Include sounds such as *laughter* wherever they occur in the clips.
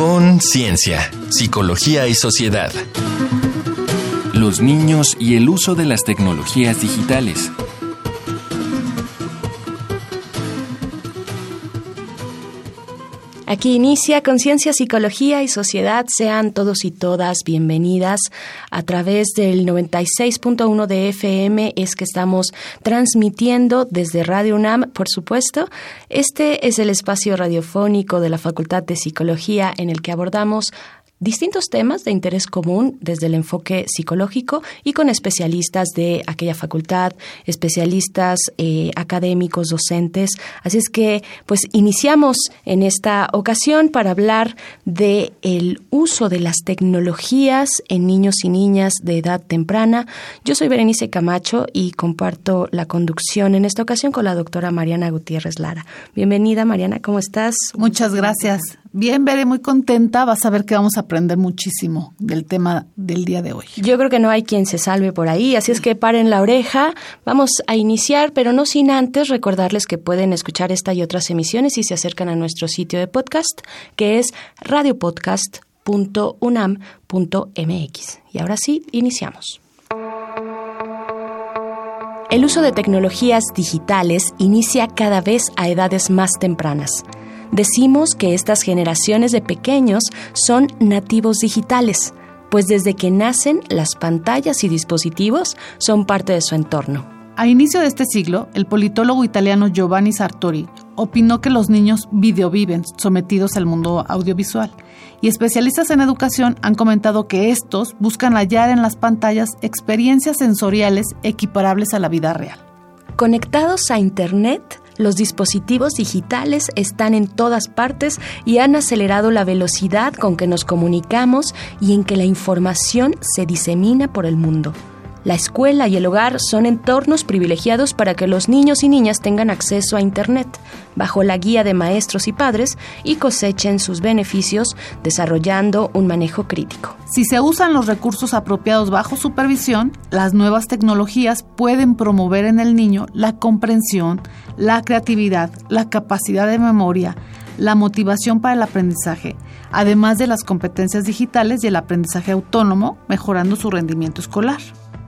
con Ciencia, Psicología y Sociedad. Los niños y el uso de las tecnologías digitales. Aquí inicia Conciencia, Psicología y Sociedad. Sean todos y todas bienvenidas a través del 96.1 de FM. Es que estamos transmitiendo desde Radio UNAM, por supuesto. Este es el espacio radiofónico de la Facultad de Psicología en el que abordamos distintos temas de interés común desde el enfoque psicológico y con especialistas de aquella facultad, especialistas eh, académicos, docentes. Así es que, pues, iniciamos en esta ocasión para hablar de el uso de las tecnologías en niños y niñas de edad temprana. Yo soy Berenice Camacho y comparto la conducción en esta ocasión con la doctora Mariana Gutiérrez Lara. Bienvenida, Mariana, ¿cómo estás? Muchas gracias. Bien, veré muy contenta. Vas a ver que vamos a aprender muchísimo del tema del día de hoy. Yo creo que no hay quien se salve por ahí, así es que paren la oreja. Vamos a iniciar, pero no sin antes recordarles que pueden escuchar esta y otras emisiones si se acercan a nuestro sitio de podcast, que es radiopodcast.unam.mx. Y ahora sí, iniciamos. El uso de tecnologías digitales inicia cada vez a edades más tempranas decimos que estas generaciones de pequeños son nativos digitales, pues desde que nacen las pantallas y dispositivos son parte de su entorno. A inicio de este siglo, el politólogo italiano Giovanni Sartori opinó que los niños videoviven sometidos al mundo audiovisual y especialistas en educación han comentado que estos buscan hallar en las pantallas experiencias sensoriales equiparables a la vida real. Conectados a Internet, los dispositivos digitales están en todas partes y han acelerado la velocidad con que nos comunicamos y en que la información se disemina por el mundo. La escuela y el hogar son entornos privilegiados para que los niños y niñas tengan acceso a Internet, bajo la guía de maestros y padres, y cosechen sus beneficios desarrollando un manejo crítico. Si se usan los recursos apropiados bajo supervisión, las nuevas tecnologías pueden promover en el niño la comprensión, la creatividad, la capacidad de memoria, la motivación para el aprendizaje, además de las competencias digitales y el aprendizaje autónomo, mejorando su rendimiento escolar.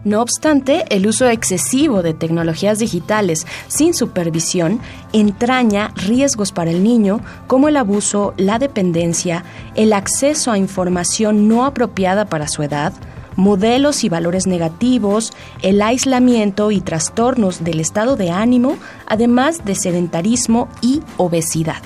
No obstante, el uso excesivo de tecnologías digitales sin supervisión entraña riesgos para el niño como el abuso, la dependencia, el acceso a información no apropiada para su edad, modelos y valores negativos, el aislamiento y trastornos del estado de ánimo, además de sedentarismo y obesidad.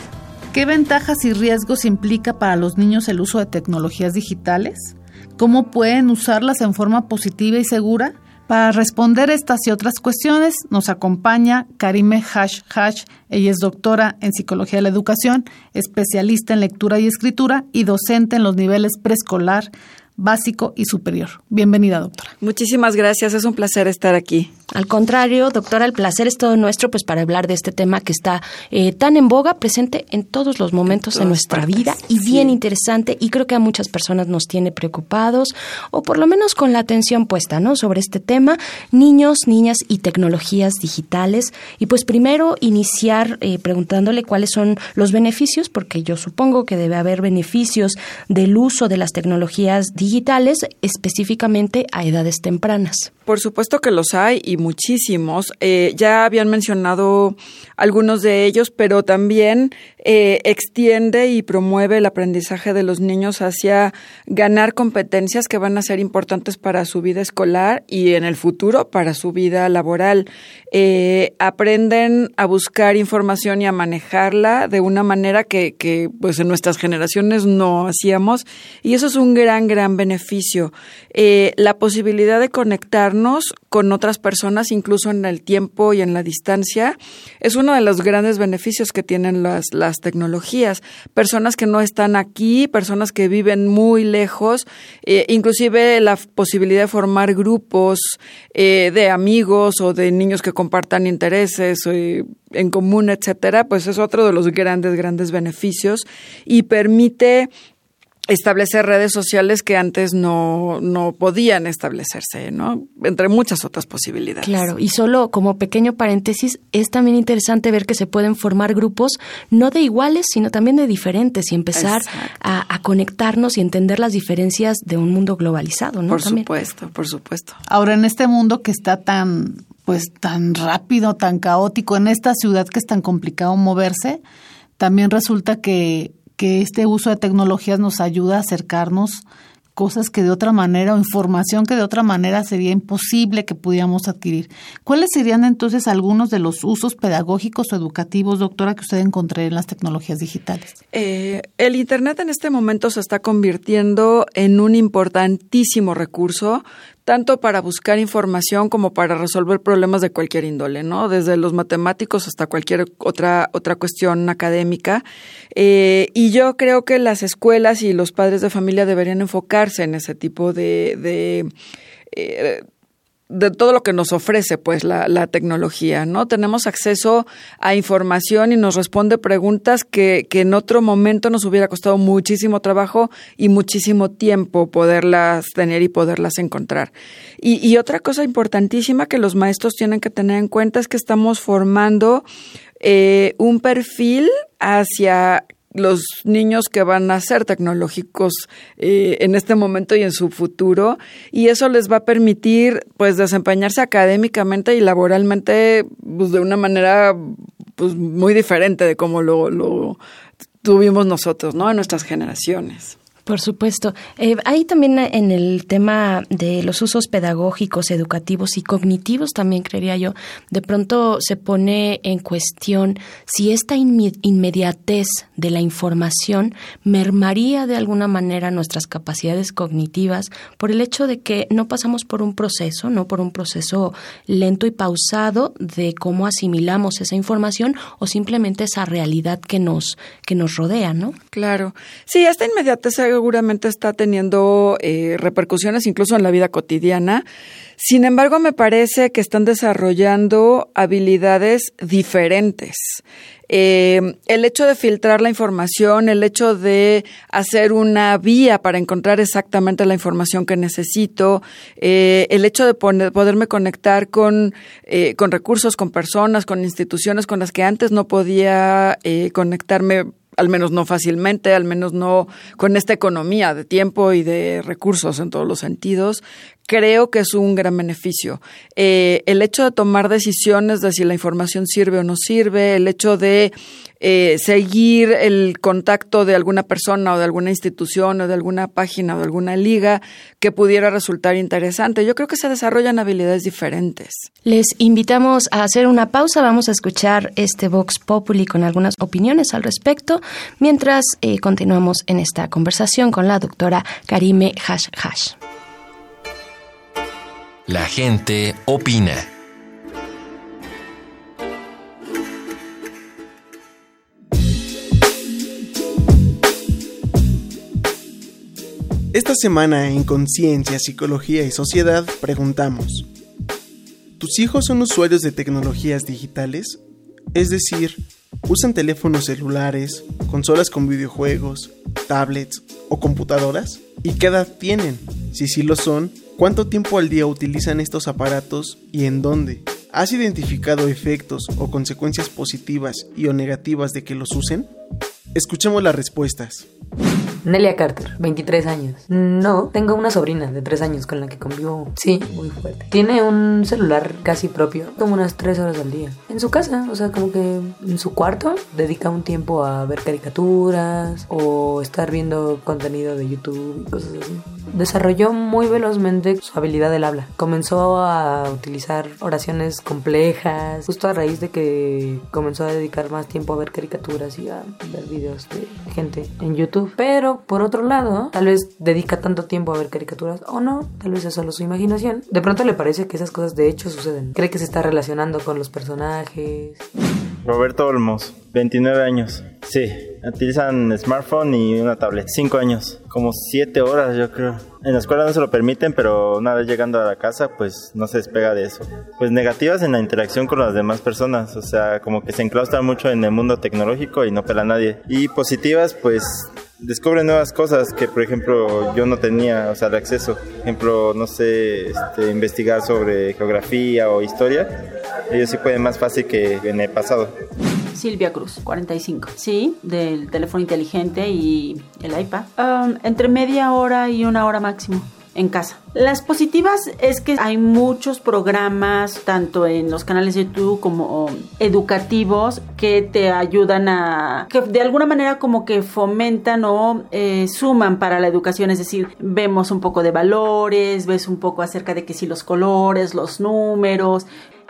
¿Qué ventajas y riesgos implica para los niños el uso de tecnologías digitales? Cómo pueden usarlas en forma positiva y segura. Para responder estas y otras cuestiones nos acompaña Karime Hash Hash. Ella es doctora en Psicología de la Educación, especialista en lectura y escritura y docente en los niveles preescolar, básico y superior. Bienvenida, doctora. Muchísimas gracias, es un placer estar aquí. Al contrario, doctora, el placer es todo nuestro pues para hablar de este tema que está eh, tan en boga, presente en todos los momentos de nuestra vida y bien interesante y creo que a muchas personas nos tiene preocupados o por lo menos con la atención puesta, ¿no? Sobre este tema, niños, niñas y tecnologías digitales. Y pues primero iniciar eh, preguntándole cuáles son los beneficios, porque yo supongo que debe haber beneficios del uso de las tecnologías digitales específicamente a edades tempranas. Por supuesto que los hay y muchísimos. Eh, ya habían mencionado algunos de ellos, pero también eh, extiende y promueve el aprendizaje de los niños hacia ganar competencias que van a ser importantes para su vida escolar y en el futuro para su vida laboral. Eh, aprenden a buscar información y a manejarla de una manera que, que pues en nuestras generaciones no hacíamos y eso es un gran, gran beneficio. la posibilidad de con otras personas, incluso en el tiempo y en la distancia, es uno de los grandes beneficios que tienen las, las tecnologías. Personas que no están aquí, personas que viven muy lejos, eh, inclusive la posibilidad de formar grupos eh, de amigos o de niños que compartan intereses eh, en común, etcétera, pues es otro de los grandes, grandes beneficios y permite establecer redes sociales que antes no, no podían establecerse, ¿no? Entre muchas otras posibilidades. Claro, y solo como pequeño paréntesis, es también interesante ver que se pueden formar grupos no de iguales, sino también de diferentes y empezar a, a, conectarnos y entender las diferencias de un mundo globalizado, ¿no? Por supuesto, por supuesto. Ahora, en este mundo que está tan, pues, tan rápido, tan caótico, en esta ciudad que es tan complicado moverse, también resulta que que este uso de tecnologías nos ayuda a acercarnos cosas que de otra manera o información que de otra manera sería imposible que pudiéramos adquirir. ¿Cuáles serían entonces algunos de los usos pedagógicos o educativos, doctora, que usted encontré en las tecnologías digitales? Eh, el Internet en este momento se está convirtiendo en un importantísimo recurso tanto para buscar información como para resolver problemas de cualquier índole, ¿no? Desde los matemáticos hasta cualquier otra, otra cuestión académica. Eh, y yo creo que las escuelas y los padres de familia deberían enfocarse en ese tipo de, de eh, de todo lo que nos ofrece pues la, la, tecnología, ¿no? Tenemos acceso a información y nos responde preguntas que, que en otro momento nos hubiera costado muchísimo trabajo y muchísimo tiempo poderlas tener y poderlas encontrar. Y, y otra cosa importantísima que los maestros tienen que tener en cuenta es que estamos formando eh, un perfil hacia los niños que van a ser tecnológicos eh, en este momento y en su futuro y eso les va a permitir pues desempeñarse académicamente y laboralmente pues, de una manera pues muy diferente de como lo, lo tuvimos nosotros, ¿no? En nuestras generaciones. Por supuesto. Eh, hay también en el tema de los usos pedagógicos, educativos y cognitivos, también creería yo, de pronto se pone en cuestión si esta inmediatez de la información mermaría de alguna manera nuestras capacidades cognitivas por el hecho de que no pasamos por un proceso, no por un proceso lento y pausado de cómo asimilamos esa información o simplemente esa realidad que nos que nos rodea, ¿no? Claro. Sí, esta inmediatez seguramente está teniendo eh, repercusiones incluso en la vida cotidiana. Sin embargo, me parece que están desarrollando habilidades diferentes. Eh, el hecho de filtrar la información, el hecho de hacer una vía para encontrar exactamente la información que necesito, eh, el hecho de poderme conectar con, con recursos, con personas, con instituciones con las que antes no podía conectarme al menos no fácilmente, al menos no con esta economía de tiempo y de recursos en todos los sentidos, creo que es un gran beneficio. Eh, el hecho de tomar decisiones de si la información sirve o no sirve, el hecho de eh, seguir el contacto de alguna persona o de alguna institución o de alguna página o de alguna liga que pudiera resultar interesante. Yo creo que se desarrollan habilidades diferentes. Les invitamos a hacer una pausa. Vamos a escuchar este Vox Populi con algunas opiniones al respecto, mientras eh, continuamos en esta conversación con la doctora Karime Hash Hash. La gente opina. Esta semana en Conciencia, Psicología y Sociedad preguntamos, ¿tus hijos son usuarios de tecnologías digitales? Es decir, ¿usan teléfonos celulares, consolas con videojuegos, tablets o computadoras? ¿Y qué edad tienen? Si sí lo son, ¿Cuánto tiempo al día utilizan estos aparatos y en dónde? ¿Has identificado efectos o consecuencias positivas y o negativas de que los usen? Escuchemos las respuestas. Nelia Carter, 23 años. No, tengo una sobrina de 3 años con la que convivo, sí, muy fuerte. Tiene un celular casi propio, como unas 3 horas al día. En su casa, o sea, como que en su cuarto, dedica un tiempo a ver caricaturas o estar viendo contenido de YouTube y cosas así. Desarrolló muy velozmente su habilidad del habla. Comenzó a utilizar oraciones complejas, justo a raíz de que comenzó a dedicar más tiempo a ver caricaturas y a ver videos de gente en YouTube. Pero por otro lado, tal vez dedica tanto tiempo a ver caricaturas o no, tal vez es solo su imaginación. De pronto le parece que esas cosas de hecho suceden. Cree que se está relacionando con los personajes. Roberto Olmos, 29 años. Sí, utilizan smartphone y una tablet. 5 años, como 7 horas yo creo. En la escuela no se lo permiten, pero una vez llegando a la casa, pues no se despega de eso. Pues negativas en la interacción con las demás personas, o sea, como que se enclaustran mucho en el mundo tecnológico y no pela a nadie. Y positivas, pues descubren nuevas cosas que, por ejemplo, yo no tenía, o sea, el acceso. Por ejemplo, no sé, este, investigar sobre geografía o historia. Ellos sí pueden más fácil que en el pasado. Silvia Cruz, 45. Sí, del teléfono inteligente y el iPad. Um, entre media hora y una hora máximo en casa. Las positivas es que hay muchos programas, tanto en los canales de YouTube como educativos, que te ayudan a, que de alguna manera como que fomentan o eh, suman para la educación, es decir, vemos un poco de valores, ves un poco acerca de que si los colores, los números,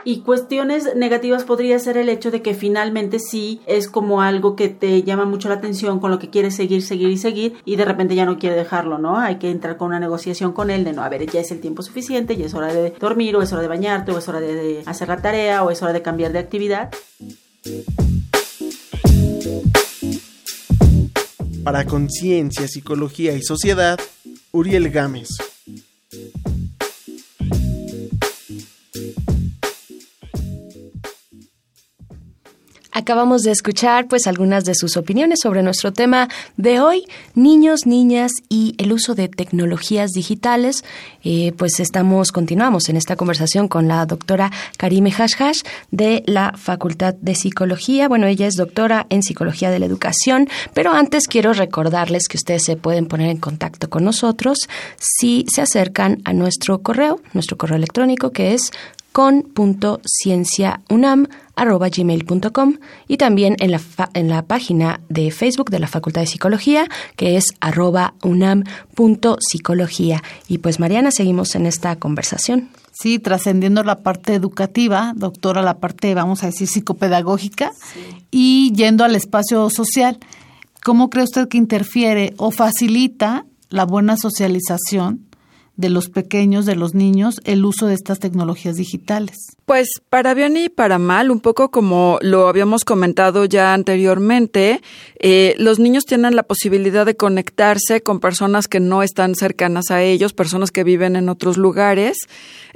y cuestiones negativas podría ser el hecho de que finalmente sí es como algo que te llama mucho la atención, con lo que quieres seguir, seguir y seguir y de repente ya no quiere dejarlo, ¿no? Hay que entrar con una negociación con él de no, a ver, ya es el tiempo suficiente, ya es hora de dormir o es hora de bañarte o es hora de, hacer la tarea o es hora de cambiar de actividad. Para Conciencia, Psicología y Sociedad, Uriel Gámez. Acabamos de escuchar pues algunas de sus opiniones sobre nuestro tema de hoy, niños, niñas y el uso de tecnologías digitales. Eh, pues estamos, continuamos en esta conversación con la doctora Karime Hashhash de la Facultad de Psicología. Bueno, ella es doctora en Psicología de la Educación, pero antes quiero recordarles que ustedes se pueden poner en contacto con nosotros si se acercan a nuestro correo, nuestro correo electrónico que es con.cienciaunam.gmail.com y también en la, en la página de Facebook de la Facultad de Psicología, que es arroba unam.psicología. Y pues Mariana, seguimos en esta conversación. Sí, trascendiendo la parte educativa, doctora, la parte, vamos a decir, psicopedagógica, y yendo al espacio social. ¿Cómo cree usted que interfiere o facilita la buena socialización de los pequeños, de los niños, el uso de estas tecnologías digitales? Pues para bien y para mal, un poco como lo habíamos comentado ya anteriormente, eh, los niños tienen la posibilidad de conectarse con personas que no están cercanas a ellos, personas que viven en otros lugares,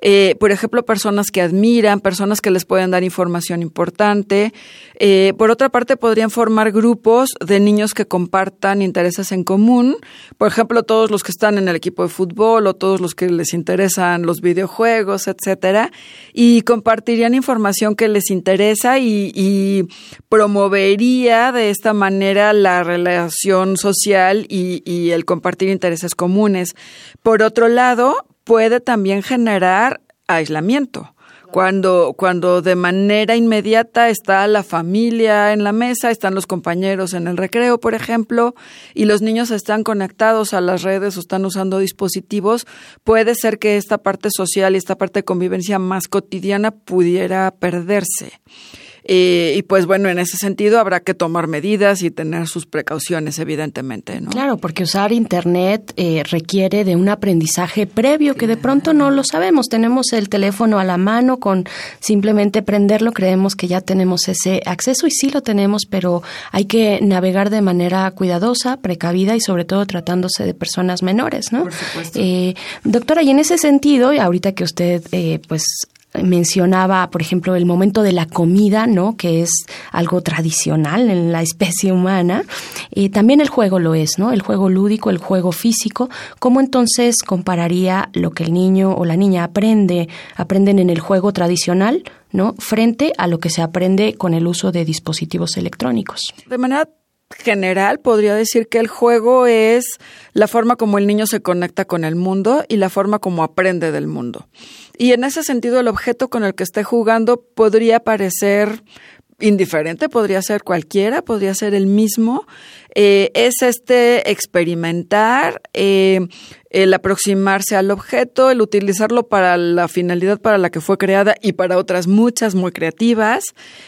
eh, por ejemplo, personas que admiran, personas que les pueden dar información importante. Eh, por otra parte, podrían formar grupos de niños que compartan intereses en común, por ejemplo, todos los que están en el equipo de fútbol o todos los que les interesan los videojuegos, etcétera, y compartirían información que les interesa y, promovería de esta manera la relación social y, y el compartir intereses comunes. Por otro lado, puede también generar aislamiento. Cuando, cuando de manera inmediata está la familia en la mesa, están los compañeros en el recreo, por ejemplo, y los niños están conectados a las redes o están usando dispositivos, puede ser que esta parte social y esta parte de convivencia más cotidiana pudiera perderse. Eh, y pues bueno, en ese sentido habrá que tomar medidas y tener sus precauciones, evidentemente. ¿no? Claro, porque usar Internet eh, requiere de un aprendizaje previo que de pronto no lo sabemos. Tenemos el teléfono a la mano, con simplemente prenderlo creemos que ya tenemos ese acceso y sí lo tenemos, pero hay que navegar de manera cuidadosa, precavida y sobre todo tratándose de personas menores, ¿no? Por supuesto. Eh, doctora, y en ese sentido, ahorita que usted pues mencionaba, por ejemplo, el momento de la comida, ¿no? Que es algo tradicional en la especie humana. Eh, también el juego lo es, ¿no? El juego lúdico, el juego físico. ¿Cómo entonces compararía lo que el niño o la niña aprende, aprenden en el juego tradicional, ¿no? Frente a lo que se aprende con el uso de dispositivos electrónicos. De manera general podría decir que el juego es la forma como el niño se conecta con el mundo y la forma como aprende del mundo. Y en ese sentido, el objeto con el que esté jugando podría parecer indiferente, podría ser cualquiera, podría ser el mismo. Eh, es este experimentar, eh, el aproximarse al objeto, el utilizarlo para la finalidad para la que fue creada y para otras muchas muy creativas,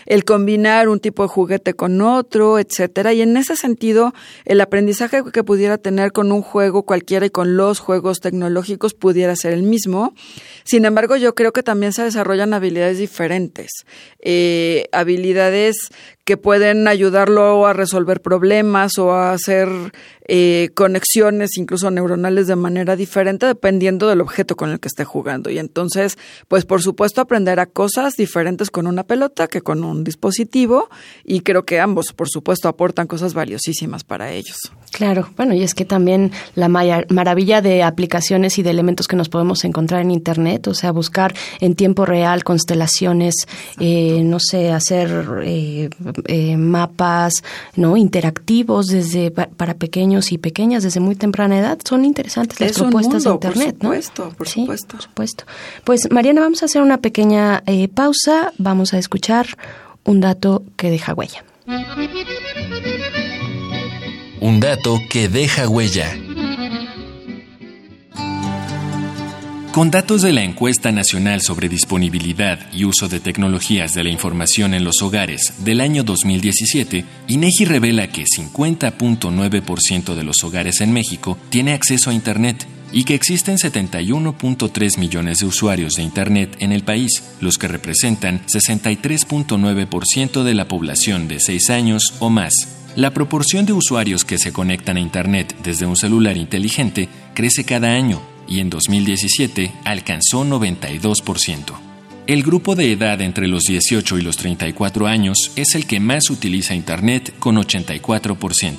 el combinar un tipo de juguete con otro, etcétera. Y en ese sentido, el aprendizaje que pudiera tener con un juego cualquiera y con los juegos tecnológicos pudiera ser el mismo. Sin embargo, yo creo que también se desarrollan habilidades diferentes, eh, habilidades que pueden ayudarlo a resolver problemas o a hacer eh, conexiones incluso neuronales de manera diferente dependiendo del objeto con el que esté jugando. Y entonces, pues por supuesto aprender a cosas diferentes con una pelota que con un dispositivo y creo que ambos, por supuesto, aportan cosas valiosísimas para ellos. Claro, bueno, y es que también la maravilla de aplicaciones y de elementos que nos podemos encontrar en Internet, o sea, buscar en tiempo real constelaciones, eh, no sé, hacer eh, eh, mapas no interactivos desde para pequeños y pequeñas desde muy temprana edad, son interesantes las propuestas de Internet, por supuesto, Por supuesto, por supuesto. Pues Mariana, vamos a hacer una pequeña pausa, vamos a escuchar un dato que deja huella. Un dato que deja huella. Con datos de la encuesta nacional sobre disponibilidad y uso de tecnologías de la información en los hogares del año 2017, INEGI revela que 50.9% de los hogares en México tiene acceso a Internet y que existen 71.3 millones de usuarios de Internet en el país, los que representan 63.9% de la población de 6 años o más. La proporción de usuarios que se conectan a Internet desde un celular inteligente crece cada año y en 2017 alcanzó 92%. El grupo de edad entre los 18 y los 34 años es el que más utiliza Internet con 84%,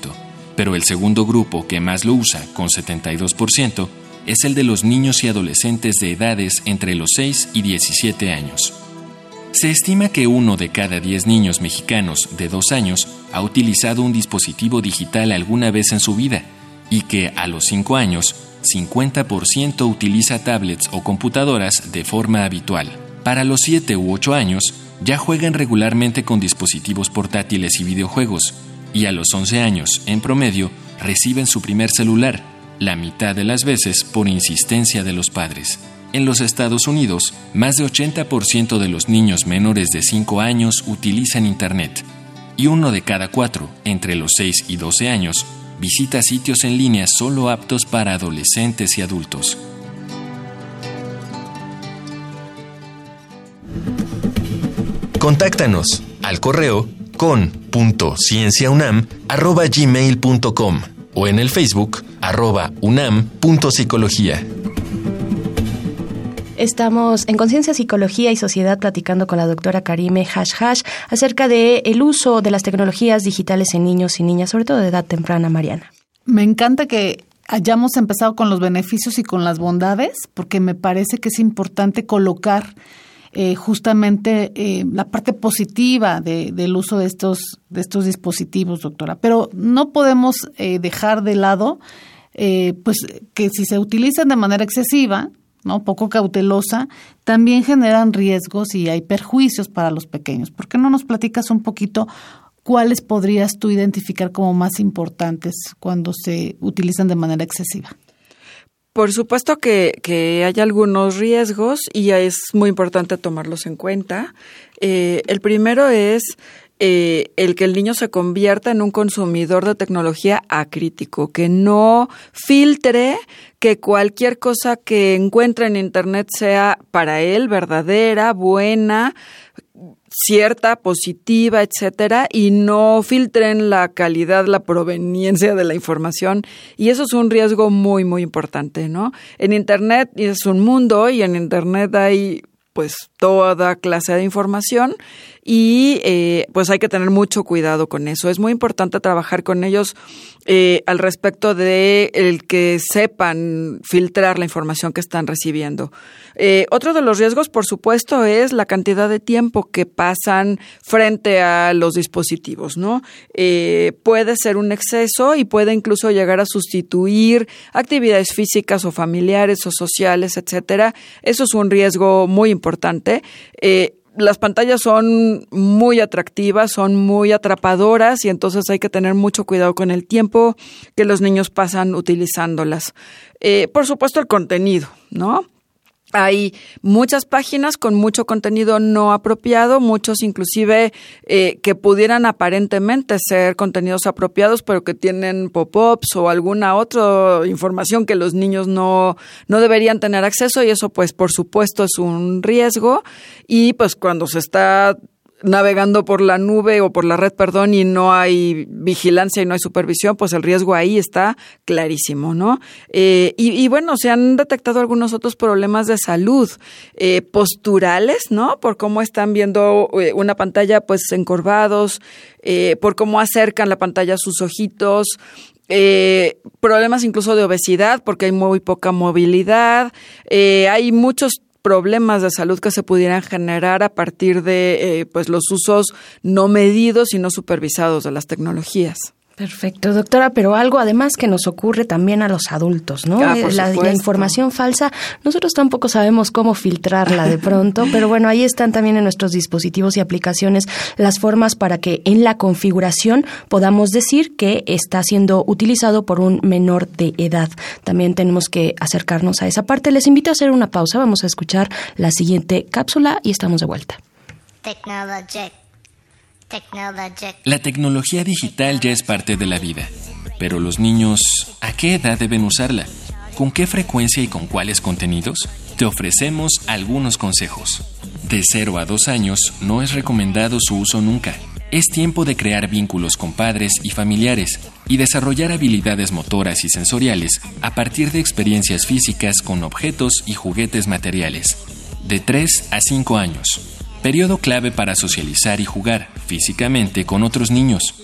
pero el segundo grupo que más lo usa con 72% es el de los niños y adolescentes de edades entre los 6 y 17 años. Se estima que uno de cada 10 niños mexicanos de 2 años ha utilizado un dispositivo digital alguna vez en su vida y que a los 5 años 50% utiliza tablets o computadoras de forma habitual. Para los 7 u 8 años ya juegan regularmente con dispositivos portátiles y videojuegos y a los 11 años, en promedio, reciben su primer celular, la mitad de las veces por insistencia de los padres. En los Estados Unidos, más de 80% de los niños menores de 5 años utilizan Internet y uno de cada cuatro, entre los 6 y 12 años, visita sitios en línea solo aptos para adolescentes y adultos. Contáctanos al correo con.cienciaunam.gmail.com o en el Facebook arroba unam.psicología. Estamos en Conciencia, Psicología y Sociedad platicando con la doctora Karime Hash Hash acerca de el uso de las tecnologías digitales en niños y niñas, sobre todo de edad temprana, Mariana. Me encanta que hayamos empezado con los beneficios y con las bondades, porque me parece que es importante colocar eh, justamente eh, la parte positiva del uso de estos, de estos dispositivos, doctora. Pero no podemos eh, dejar de lado pues que si se utilizan de manera excesiva, ¿no? poco cautelosa, también generan riesgos y hay perjuicios para los pequeños. ¿Por qué no nos platicas un poquito cuáles podrías tú identificar como más importantes cuando se utilizan de manera excesiva? Por supuesto que, que hay algunos riesgos y es muy importante tomarlos en cuenta. Eh, el primero es eh, el que el niño se convierta en un consumidor de tecnología acrítico, que no filtre que cualquier cosa que encuentre en Internet sea para él verdadera, buena, cierta, positiva, etcétera, y no filtren la calidad, la proveniencia de la información. Y eso es un riesgo muy, muy importante, ¿no? En Internet es un mundo y en Internet hay pues toda clase de información y eh, pues hay que tener mucho cuidado con eso. Es muy importante trabajar con ellos eh, al respecto de el que sepan filtrar la información que están recibiendo. Eh, otro de los riesgos, por supuesto, es la cantidad de tiempo que pasan frente a los dispositivos, ¿no? puede ser un exceso y puede incluso llegar a sustituir actividades físicas o familiares o sociales, etcétera. Eso es un riesgo muy importante las pantallas son muy atractivas, son muy atrapadoras y entonces hay que tener mucho cuidado con el tiempo que los niños pasan utilizándolas. Eh, por supuesto, el contenido, ¿no? Hay muchas páginas con mucho contenido no apropiado, muchos inclusive eh, que pudieran aparentemente ser contenidos apropiados, pero que tienen pop-ups o alguna otra información que los niños no, no deberían tener acceso y eso pues por supuesto es un riesgo. Y pues cuando se está navegando por la nube o por la red, perdón, y no hay vigilancia y no hay supervisión, pues el riesgo ahí está clarísimo, ¿no? Eh, y, bueno, se han detectado algunos otros problemas de salud eh, posturales, ¿no? Por cómo están viendo eh, una pantalla, pues encorvados, por cómo acercan la pantalla a sus ojitos, problemas incluso de obesidad porque hay muy poca movilidad, hay muchos problemas de salud que se pudieran generar a partir de eh, pues los usos no medidos y no supervisados de las tecnologías. Perfecto, doctora, pero algo además que nos ocurre también a los adultos, ¿no? Ah, eh, la, información falsa, nosotros tampoco sabemos cómo filtrarla de pronto, *laughs* pero bueno, ahí están también en nuestros dispositivos y aplicaciones las formas para que en la configuración podamos decir que está siendo utilizado por un menor de edad. También tenemos que acercarnos a esa parte. Les invito a hacer una pausa, vamos a escuchar la siguiente cápsula y estamos de vuelta. La tecnología digital ya es parte de la vida, pero los niños, ¿a qué edad deben usarla? ¿Con qué frecuencia y con cuáles contenidos? Te ofrecemos algunos consejos. De 0 a 2 años no es recomendado su uso nunca. Es tiempo de crear vínculos con padres y familiares y desarrollar habilidades motoras y sensoriales a partir de experiencias físicas con objetos y juguetes materiales. De 3 a 5 años periodo clave para socializar y jugar físicamente con otros niños.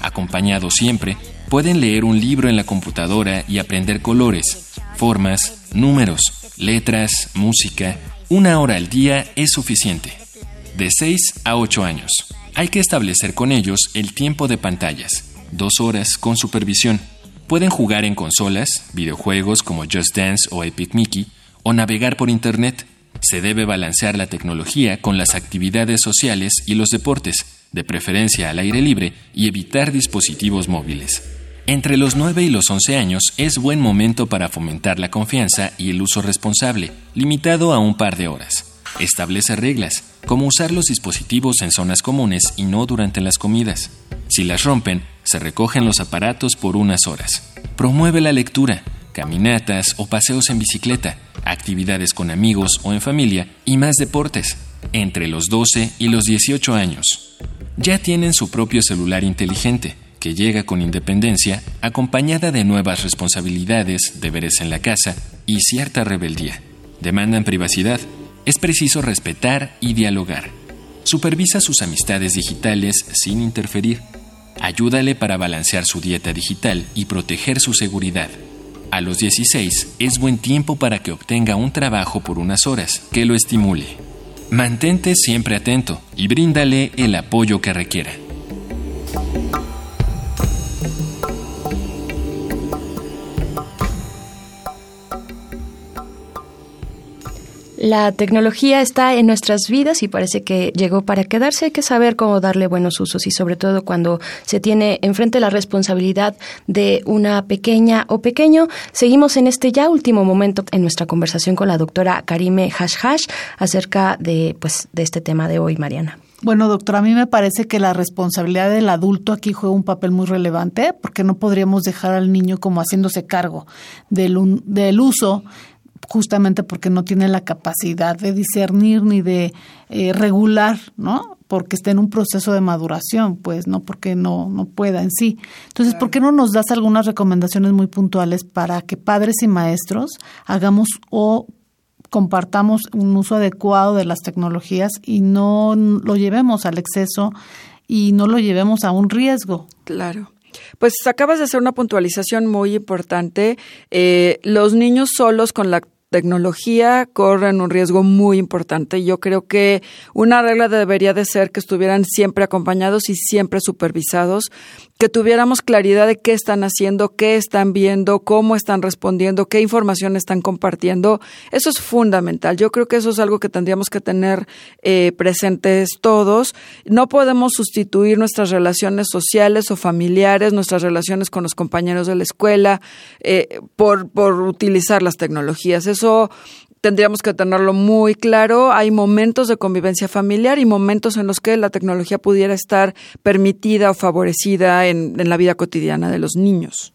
Acompañados siempre, pueden leer un libro en la computadora y aprender colores, formas, números, letras, música. Una hora al día es suficiente. De 6 a 8 años. Hay que establecer con ellos el tiempo de pantallas, dos horas con supervisión. Pueden jugar en consolas, videojuegos como Just Dance o Epic Mickey, o navegar por Internet se debe balancear la tecnología con las actividades sociales y los deportes, de preferencia al aire libre, y evitar dispositivos móviles. Entre los 9 y los 11 años es buen momento para fomentar la confianza y el uso responsable, limitado a un par de horas. Establece reglas, como usar los dispositivos en zonas comunes y no durante las comidas. Si las rompen, se recogen los aparatos por unas horas. Promueve la lectura, caminatas o paseos en bicicleta, actividades con amigos o en familia y más deportes, entre los 12 y los 18 años. Ya tienen su propio celular inteligente, que llega con independencia, acompañada de nuevas responsabilidades, deberes en la casa y cierta rebeldía. Demandan privacidad. Es preciso respetar y dialogar. Supervisa sus amistades digitales sin interferir. Ayúdale para balancear su dieta digital y proteger su seguridad. A los 16 es buen tiempo para que obtenga un trabajo por unas horas que lo estimule. Mantente siempre atento y bríndale el apoyo que requiera. La tecnología está en nuestras vidas y parece que llegó para quedarse. Hay que saber cómo darle buenos usos y sobre todo cuando se tiene enfrente la responsabilidad de una pequeña o pequeño. Seguimos en este ya último momento en nuestra conversación con la doctora Karime Hash Hash acerca de, pues, de este tema de hoy, Mariana. Bueno, doctora, a mí me parece que la responsabilidad del adulto aquí juega un papel muy relevante porque no podríamos dejar al niño como haciéndose cargo del, del uso justamente porque no tiene la capacidad de discernir ni de eh, regular, ¿no? Porque está en un proceso de maduración, pues, no porque no, no pueda en sí. Entonces, ¿por qué no nos das algunas recomendaciones muy puntuales para que padres y maestros hagamos o compartamos un uso adecuado de las tecnologías y no lo llevemos al exceso y no lo llevemos a un riesgo? Claro. Pues acabas de hacer una puntualización muy importante. Eh, los niños solos con la tecnología corren un riesgo muy importante. Yo creo que una regla debería de ser que estuvieran siempre acompañados y siempre supervisados que tuviéramos claridad de qué están haciendo, qué están viendo, cómo están respondiendo, qué información están compartiendo. Eso es fundamental. Yo creo que eso es algo que tendríamos que tener eh, presentes todos. No podemos sustituir nuestras relaciones sociales o familiares, nuestras relaciones con los compañeros de la escuela, eh, por, por utilizar las tecnologías. Eso tendríamos que tenerlo muy claro. Hay momentos de convivencia familiar y momentos en los que la tecnología pudiera estar permitida o favorecida en, la vida cotidiana de los niños.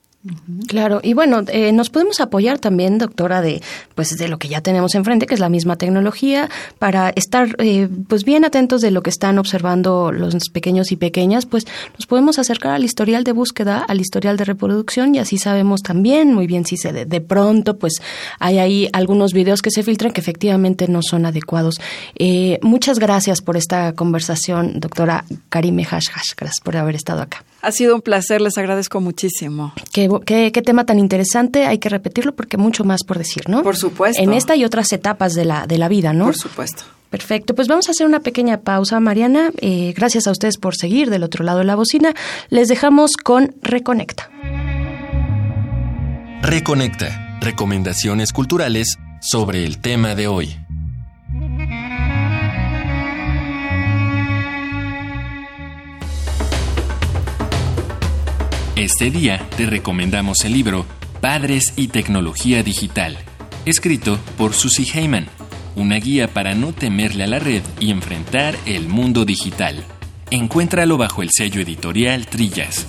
Claro, y bueno, eh, nos podemos apoyar también, doctora, de pues de lo que ya tenemos enfrente, que es la misma tecnología, para estar eh, pues bien atentos de lo que están observando los pequeños y pequeñas, pues nos podemos acercar al historial de búsqueda, al historial de reproducción y así sabemos también muy bien si se de, pronto pues hay ahí algunos videos que se filtran que efectivamente no son adecuados. Eh, muchas gracias por esta conversación, doctora Karime Hash gracias por haber estado acá. Ha sido un placer, les agradezco muchísimo. Qué, qué, tema tan interesante, hay que repetirlo porque mucho más por decir, ¿no? Por supuesto. En esta y otras etapas de la, de la vida, ¿no? Por supuesto. Perfecto, pues vamos a hacer una pequeña pausa, Mariana. Eh, gracias a ustedes por seguir del otro lado de la bocina. Les dejamos con Reconecta. Reconecta, recomendaciones culturales sobre el tema de hoy. Este día te recomendamos el libro Padres y Tecnología Digital, escrito por Susie Heyman, una guía para no temerle a la red y enfrentar el mundo digital. Encuéntralo bajo el sello editorial Trillas.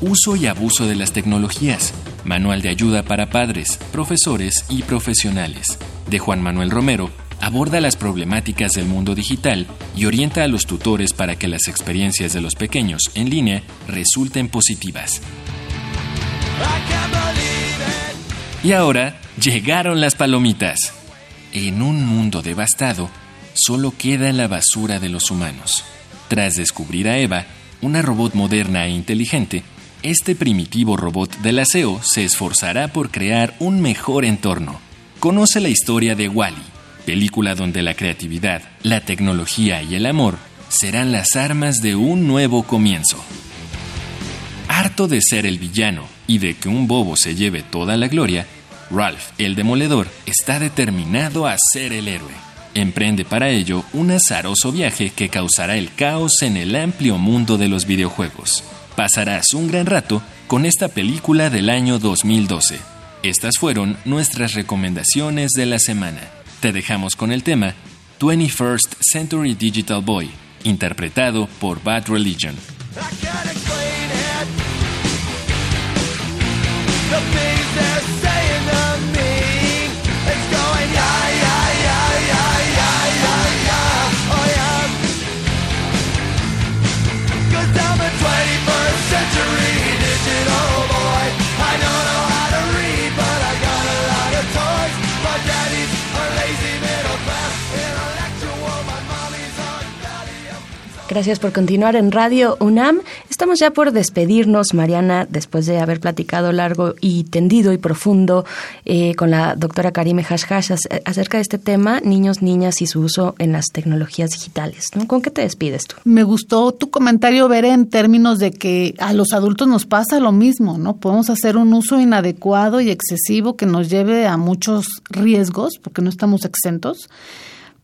Uso y abuso de las tecnologías. Manual de ayuda para padres, profesores y profesionales. De Juan Manuel Romero, aborda las problemáticas del mundo digital y orienta a los tutores para que las experiencias de los pequeños en línea resulten positivas. Y ahora llegaron las palomitas. En un mundo devastado, solo queda la basura de los humanos. Tras descubrir a Eva, una robot moderna e inteligente, este primitivo robot del aseo se esforzará por crear un mejor entorno. Conoce la historia de Wally película donde la creatividad, la tecnología y el amor serán las armas de un nuevo comienzo. Harto de ser el villano y de que un bobo se lleve toda la gloria, Ralph, el demoledor, está determinado a ser el héroe. Emprende para ello un azaroso viaje que causará el caos en el amplio mundo de los videojuegos. Pasarás un gran rato con esta película del año 2012. Estas fueron nuestras recomendaciones de la semana. Te dejamos con el tema 21st Century Digital Boy, interpretado por Bad Religion. Gracias por continuar en Radio UNAM. Estamos ya por despedirnos, Mariana, después de haber platicado largo y tendido y profundo eh, con la doctora Karime Hash acerca de este tema, niños, niñas y su uso en las tecnologías digitales. ¿Con qué te despides tú? Me gustó tu comentario, ver en términos de que a los adultos nos pasa lo mismo, ¿no? Podemos hacer un uso inadecuado y excesivo que nos lleve a muchos riesgos, porque no estamos exentos.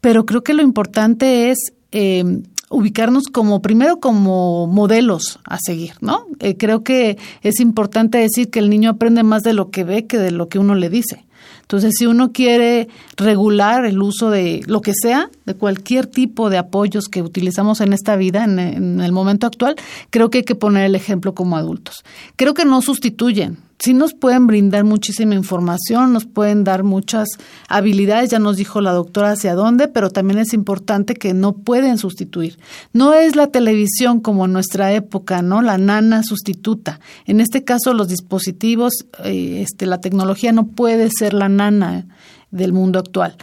Pero creo que lo importante es eh, ubicarnos como primero como modelos a seguir, ¿no? Eh, creo que es importante decir que el niño aprende más de lo que ve que de lo que uno le dice. Entonces, si uno quiere regular el uso de lo que sea, de cualquier tipo de apoyos que utilizamos en esta vida, en, en el momento actual, creo que hay que poner el ejemplo como adultos. Creo que no sustituyen, sí nos pueden brindar muchísima información, nos pueden dar muchas habilidades, ya nos dijo la doctora hacia dónde, pero también es importante que no pueden sustituir. No es la televisión como en nuestra época, ¿no? La nana sustituta. En este caso los dispositivos, eh, este, la tecnología no puede ser la nana del mundo actual.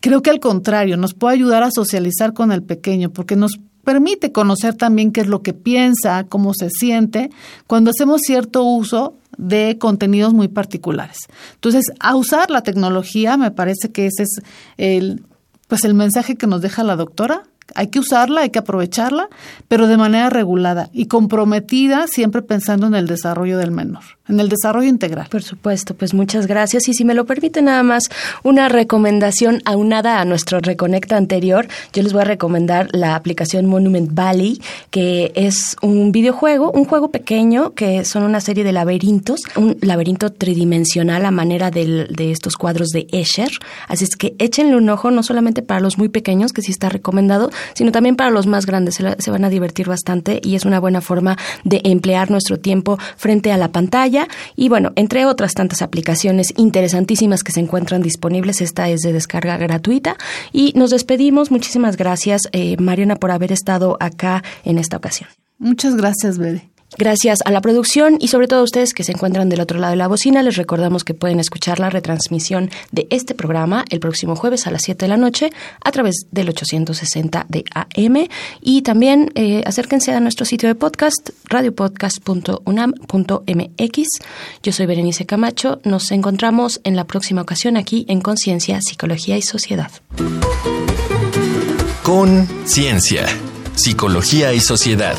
Creo que al contrario, nos puede ayudar a socializar con el pequeño, porque nos permite conocer también qué es lo que piensa, cómo se siente. Cuando hacemos cierto uso, de contenidos muy particulares. Entonces, a usar la tecnología, me parece que ese es el, pues el mensaje que nos deja la doctora, hay que usarla, hay que aprovecharla, pero de manera regulada y comprometida, siempre pensando en el desarrollo del menor, en el desarrollo integral. Por supuesto, pues muchas gracias. Y si me lo permite nada más una recomendación aunada a nuestro Reconecta anterior, yo les voy a recomendar la aplicación Monument Valley, que es un videojuego, un juego pequeño que son una serie de laberintos, un laberinto tridimensional a manera de estos cuadros de Escher. Así es que échenle un ojo, no solamente para los muy pequeños, que sí está recomendado, sino también para los más grandes. Se, van a divertir bastante y es una buena forma de emplear nuestro tiempo frente a la pantalla Y bueno, entre otras tantas aplicaciones interesantísimas que se encuentran disponibles, esta es de descarga gratuita. Y nos despedimos. Muchísimas gracias, eh, Mariana, por haber estado acá en esta ocasión. Muchas gracias, Bede. Gracias a la producción y sobre todo a ustedes que se encuentran del otro lado de la bocina, les recordamos que pueden escuchar la retransmisión de este programa el próximo jueves a las 7 de la noche a través del 860 de AM y también eh, acérquense a nuestro sitio de podcast radiopodcast.unam.mx. Yo soy Berenice Camacho, nos encontramos en la próxima ocasión aquí en Conciencia, Psicología y Sociedad. Conciencia, Psicología y Sociedad.